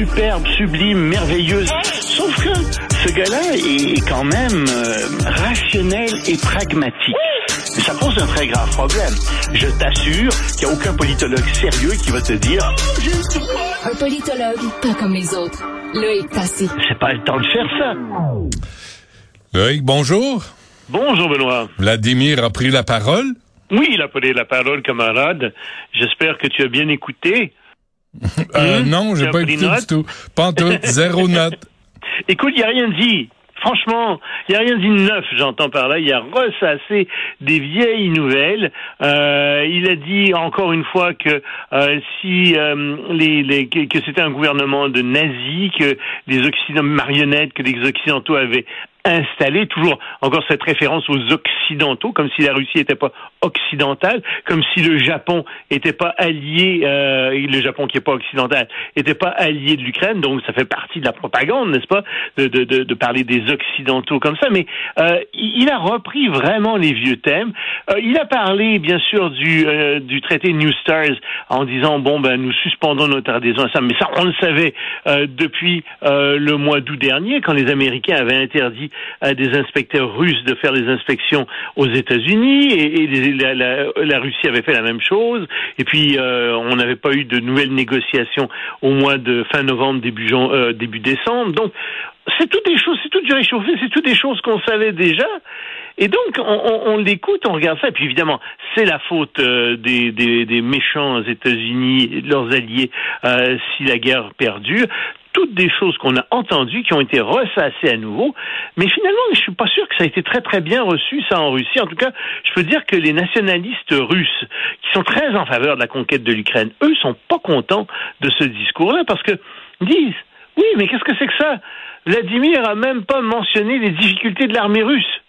superbe, sublime, merveilleuse. Sauf que ce gars-là est quand même euh, rationnel et pragmatique. ça pose un très grave problème. Je t'assure qu'il n'y a aucun politologue sérieux qui va te dire Un politologue, pas comme les autres. Loïc Passy. C'est pas le temps de faire ça. Loïc, bonjour. Bonjour Benoît. Vladimir a pris la parole. Oui, il a pris la parole, camarade. J'espère que tu as bien écouté. Euh, Hum? non, j'ai pas écouté du tout. Tout, zéro note. Écoute, il n'y a rien dit. Franchement, il n'y a rien dit de neuf, j'entends par là. Il a ressassé des vieilles nouvelles. Euh, il a dit encore une fois que euh, si euh, les, les- que, que c'était un gouvernement de nazis, que les Occidentaux marionnettes que les Occidentaux avaient installé, toujours encore cette référence aux Occidentaux, comme si la Russie n'était pas occidentale, comme si le Japon n'était pas allié, euh, le Japon qui n'est pas occidental, n'était pas allié de l'Ukraine, donc ça fait partie de la propagande, n'est-ce pas, de, de, de, de parler des Occidentaux comme ça, mais euh, il a repris vraiment les vieux thèmes. Euh, il a parlé, bien sûr, du, euh, du traité New Stars en disant, bon, ben, nous suspendons notre adhésion à ça, mais ça, on le savait euh, depuis euh, le mois d'août dernier, quand les Américains avaient interdit à des inspecteurs russes de faire des inspections aux États-Unis, et, la, Russie avait fait la même chose, et puis euh, on n'avait pas eu de nouvelles négociations au mois de fin novembre, début, euh, décembre, donc c'est toutes des choses, c'est tout du réchauffé, c'est toutes des choses qu'on savait déjà. Et donc, on, l'écoute, on regarde ça, et puis évidemment, c'est la faute euh, des, méchants États-Unis leurs alliés si la guerre perdure. Toutes des choses qu'on a entendues, qui ont été ressassées à nouveau, mais finalement, je suis pas sûr que ça a été très très bien reçu ça en Russie. En tout cas, je peux dire que les nationalistes russes, qui sont très en faveur de la conquête de l'Ukraine, eux sont pas contents de ce discours-là parce que disent oui, mais qu'est-ce que c'est que ça? Vladimir a même pas mentionné les difficultés de l'armée russe.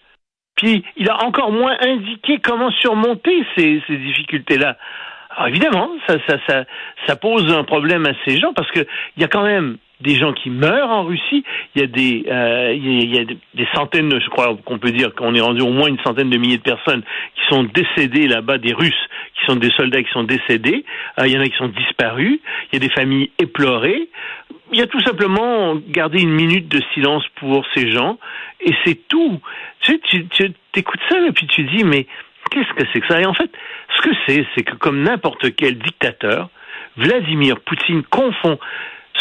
Puis il a encore moins indiqué comment surmonter ces, ces difficultés-là. Alors évidemment, ça, ça, ça, ça pose un problème à ces gens parce que il y a quand même des gens qui meurent en Russie. Il y a des, euh, il y a, des, centaines, je crois qu'on peut dire qu'on est rendu au moins une centaine de milliers de personnes qui sont décédées là-bas, des Russes, qui sont des soldats qui sont décédés. Euh, il y en a qui sont disparus. Il y a des familles éplorées. Il y a tout simplement garder une minute de silence pour ces gens et c'est tout. Tu sais, tu écoutes ça et puis tu dis mais qu'est-ce que c'est que ça? Et en fait, ce que c'est, c'est que comme n'importe quel dictateur, Vladimir Poutine confond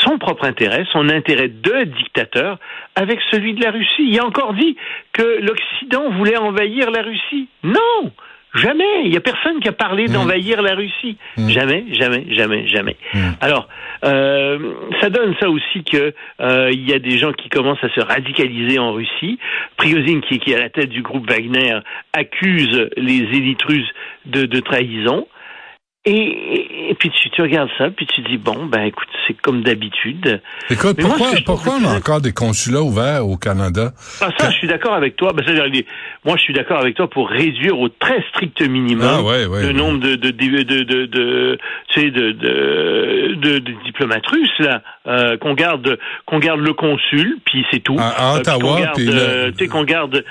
son propre intérêt, son intérêt de dictateur, avec celui de la Russie. Il a encore dit que l'Occident voulait envahir la Russie. Non Jamais. Il n'y a personne qui a parlé d'envahir la Russie. Jamais, jamais, jamais, jamais. Alors, euh, ça donne ça aussi que euh, y a des gens qui commencent à se radicaliser en Russie. Prigozhin, qui, qui est à la tête du groupe Wagner, accuse les élites russes de, de trahison. Et, et, et puis tu, tu regardes ça, puis tu dis bon ben écoute c'est comme d'habitude. Écoute, Mais pourquoi, pourquoi on a encore des consulats ouverts au Canada? Ah, ça, je suis d'accord avec toi. Ben, moi, je suis d'accord avec toi pour réduire au très strict minimum Ah, ouais, ouais, le ouais. nombre de de de de, de, de- tu sais, de, de, de- de diplomates russes là, euh, qu'on garde qu'on garde le consul, puis c'est tout. À- à Euh, puis Ottawa, qu'on garde, puis le- euh, qu'on garde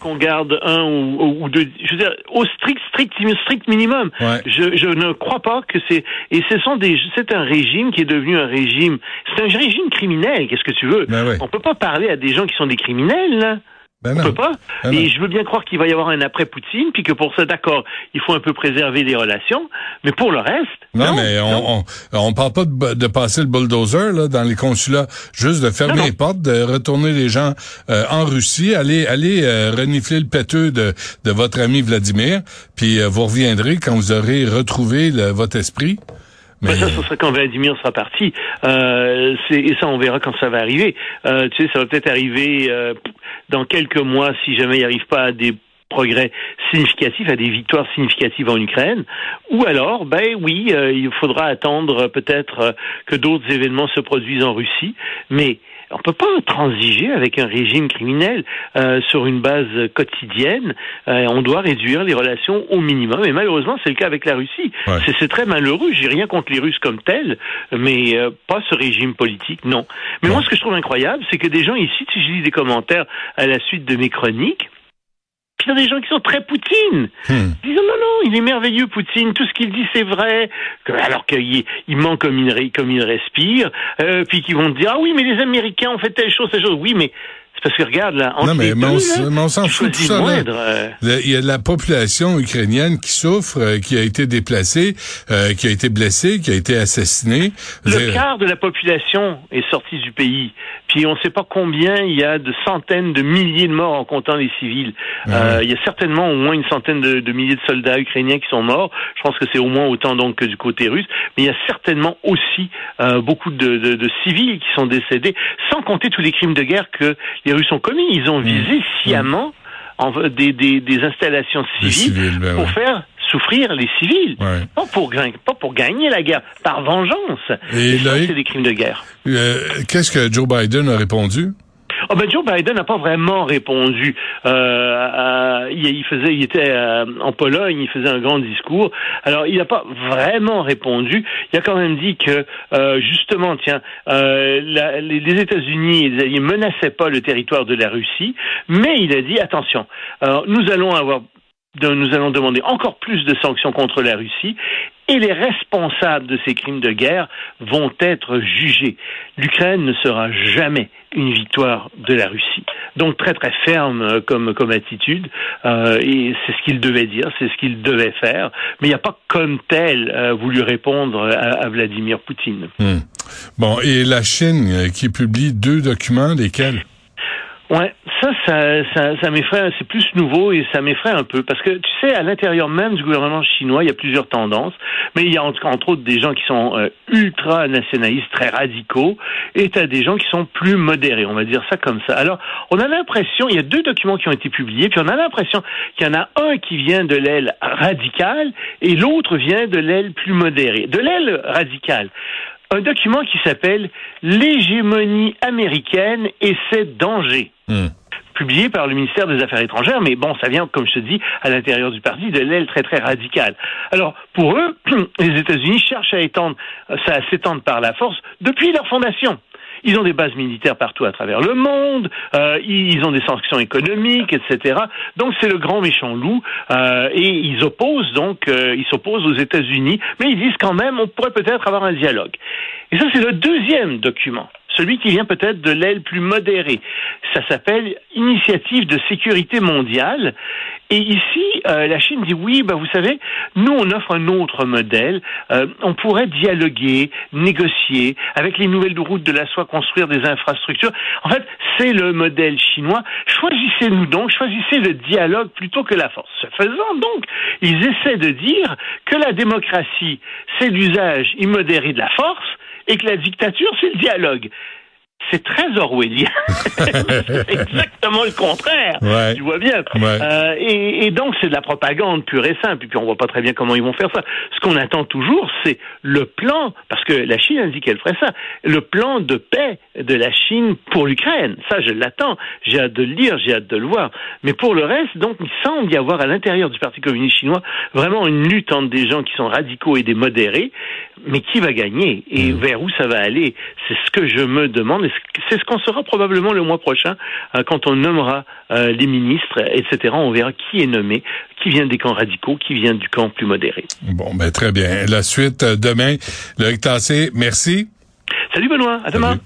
qu'on garde un ou, deux. Je veux dire, au strict strict strict minimum. Ouais. Je, je ne crois pas que c'est et ce sont des c'est un régime qui est devenu un régime c'est un régime criminel qu'est-ce que tu veux? Ben ouais. on peut pas parler à des gens qui sont des criminels là Ben on peut pas. Ben et je veux bien croire qu'il va y avoir un après Poutine puis que pour ça d'accord il faut un peu préserver les relations. Mais pour le reste Non, mais non. on, on on parle pas de, de passer le bulldozer là dans les consulats, juste de fermer Non, les portes, de retourner les gens euh, en Russie, aller aller euh, renifler le péteux de, de votre ami Vladimir, puis euh, vous reviendrez quand vous aurez retrouvé le- votre esprit. Ben, ça, ce sera quand Vladimir sera parti. Euh, et ça, on verra quand ça va arriver. Euh, tu sais, ça va peut-être arriver euh, dans quelques mois si jamais il n'arrive pas à des progrès significatifs, à des victoires significatives en Ukraine. Ou alors, ben oui, euh, il faudra attendre euh, peut-être euh, que d'autres événements se produisent en Russie. Mais on peut pas transiger avec un régime criminel euh, sur une base quotidienne. Euh, on doit réduire les relations au minimum. Et malheureusement, c'est le cas avec la Russie. Ouais. C'est- C'est très malheureux. J'ai rien contre les Russes comme tels, mais euh, pas ce régime politique, non. Mais moi, ce que je trouve incroyable, c'est que des gens ici, si je lis des commentaires à la suite de mes chroniques, Puis il y a des gens qui sont très Poutine. Hmm. Ils disent non, non, il est merveilleux, Poutine. Tout ce qu'il dit, c'est vrai. Alors qu'il il ment comme il, ré- comme il respire. Euh, puis qui vont dire ah oui, mais les Américains ont fait telle chose, telle chose. Oui, mais c'est parce que regarde là. entre Non, mais, les mais on, deux, s- là, on s'en fout de ça. euh. Il y a la population ukrainienne qui souffre, euh, qui a été déplacée, euh, qui a été blessée, qui a été assassinée. Le quart de la population est sortie du pays. Puis on ne sait pas combien il y a de centaines de milliers de morts en comptant les civils. Euh, il y a certainement au moins une centaine de, de milliers de soldats ukrainiens qui sont morts. Je pense que c'est au moins autant donc que du côté russe. Mais il y a certainement aussi euh, beaucoup de, de- de civils qui sont décédés, sans compter tous les crimes de guerre que les Russes ont commis. Ils ont visé sciemment en- des, des- des installations Les civiles, ben pour ouais. faire souffrir les civils. Ouais. Pas pour, pas pour gagner la guerre, par vengeance. Et Et Loïc- c'est des crimes de guerre. euh, Qu'est-ce que Joe Biden a répondu? Oh ben Joe Biden n'a pas vraiment répondu. Euh, à- il, faisait, il était euh, en Pologne, il faisait un grand discours. Alors il n'a pas vraiment répondu. Il a quand même dit que euh, justement, tiens, euh, la- les, États-Unis et les Alliés menaçaient pas le territoire de la Russie, mais il a dit attention, nous allons avoir nous allons demander encore plus de sanctions contre la Russie et les responsables de ces crimes de guerre vont être jugés. L'Ukraine ne sera jamais une victoire de la Russie. Donc très très ferme euh, comme comme attitude euh, et c'est ce qu'il devait dire, c'est ce qu'il devait faire, mais il n'y a pas comme tel euh, voulu répondre à, à Vladimir Poutine. Hmm. Bon, et la Chine euh, qui publie deux documents, lesquels? Ouais, ça, ça, ça, ça m'effraie. C'est plus nouveau et ça m'effraie un peu parce que tu sais, à l'intérieur même du gouvernement chinois, il y a plusieurs tendances, mais il y a entre, entre autres des gens qui sont euh, ultra nationalistes, très radicaux, et as des gens qui sont plus modérés. On va dire ça comme ça. Alors, on a l'impression, il y a deux documents qui ont été publiés, puis on a l'impression qu'il y en a un qui vient de l'aile radicale et l'autre vient de l'aile plus modérée. De l'aile radicale un document qui s'appelle L'hégémonie américaine et ses dangers Hmm. publié par le ministère des Affaires étrangères, mais bon, ça vient, comme je te dis, à l'intérieur du parti, de l'aile très très radicale. Alors, pour eux, les États-Unis cherchent à étendre, ça à s'étendre par la force depuis leur fondation. Ils ont des bases militaires partout à travers le monde, euh, ils ont des sanctions économiques, etc. Donc c'est le grand méchant loup, euh, et ils opposent donc, euh, ils s'opposent aux États-Unis, mais ils disent quand même, on pourrait peut-être avoir un dialogue. Et ça c'est le deuxième document celui qui vient peut-être de l'aile plus modérée. Ça s'appelle Initiative de sécurité mondiale. Et ici, euh, la Chine dit oui, bah, vous savez, nous, on offre un autre modèle. Euh, on pourrait dialoguer, négocier, avec les nouvelles routes de la soie, construire des infrastructures. En fait, c'est le modèle chinois. Choisissez-nous donc, choisissez le dialogue plutôt que la force. Ce faisant donc, ils essaient de dire que la démocratie, c'est l'usage immodéré de la force, et que la dictature, c'est le dialogue. C'est très orwellien. c'est exactement le contraire. Ouais. Tu vois bien. Ouais. Euh, et, et donc, c'est de la propagande pure et simple. Et puis, on voit pas très bien comment ils vont faire ça. Ce qu'on attend toujours, c'est le plan, parce que la Chine a dit qu'elle ferait ça, le plan de paix de la Chine pour l'Ukraine. Ça, je l'attends. J'ai hâte de le lire, j'ai hâte de le voir. Mais pour le reste, donc, il semble y avoir à l'intérieur du Parti communiste chinois vraiment une lutte entre des gens qui sont radicaux et des modérés. Mais qui va gagner? Et vers où ça va aller? C'est ce que je me demande. et C'est ce qu'on saura probablement le mois prochain euh, quand on nommera euh, les ministres, etc. On verra qui est nommé, qui vient des camps radicaux, qui vient du camp plus modéré. Bon, ben très bien. La suite euh, demain. Loïc Tassé, merci. Salut Benoît, à demain. Salut.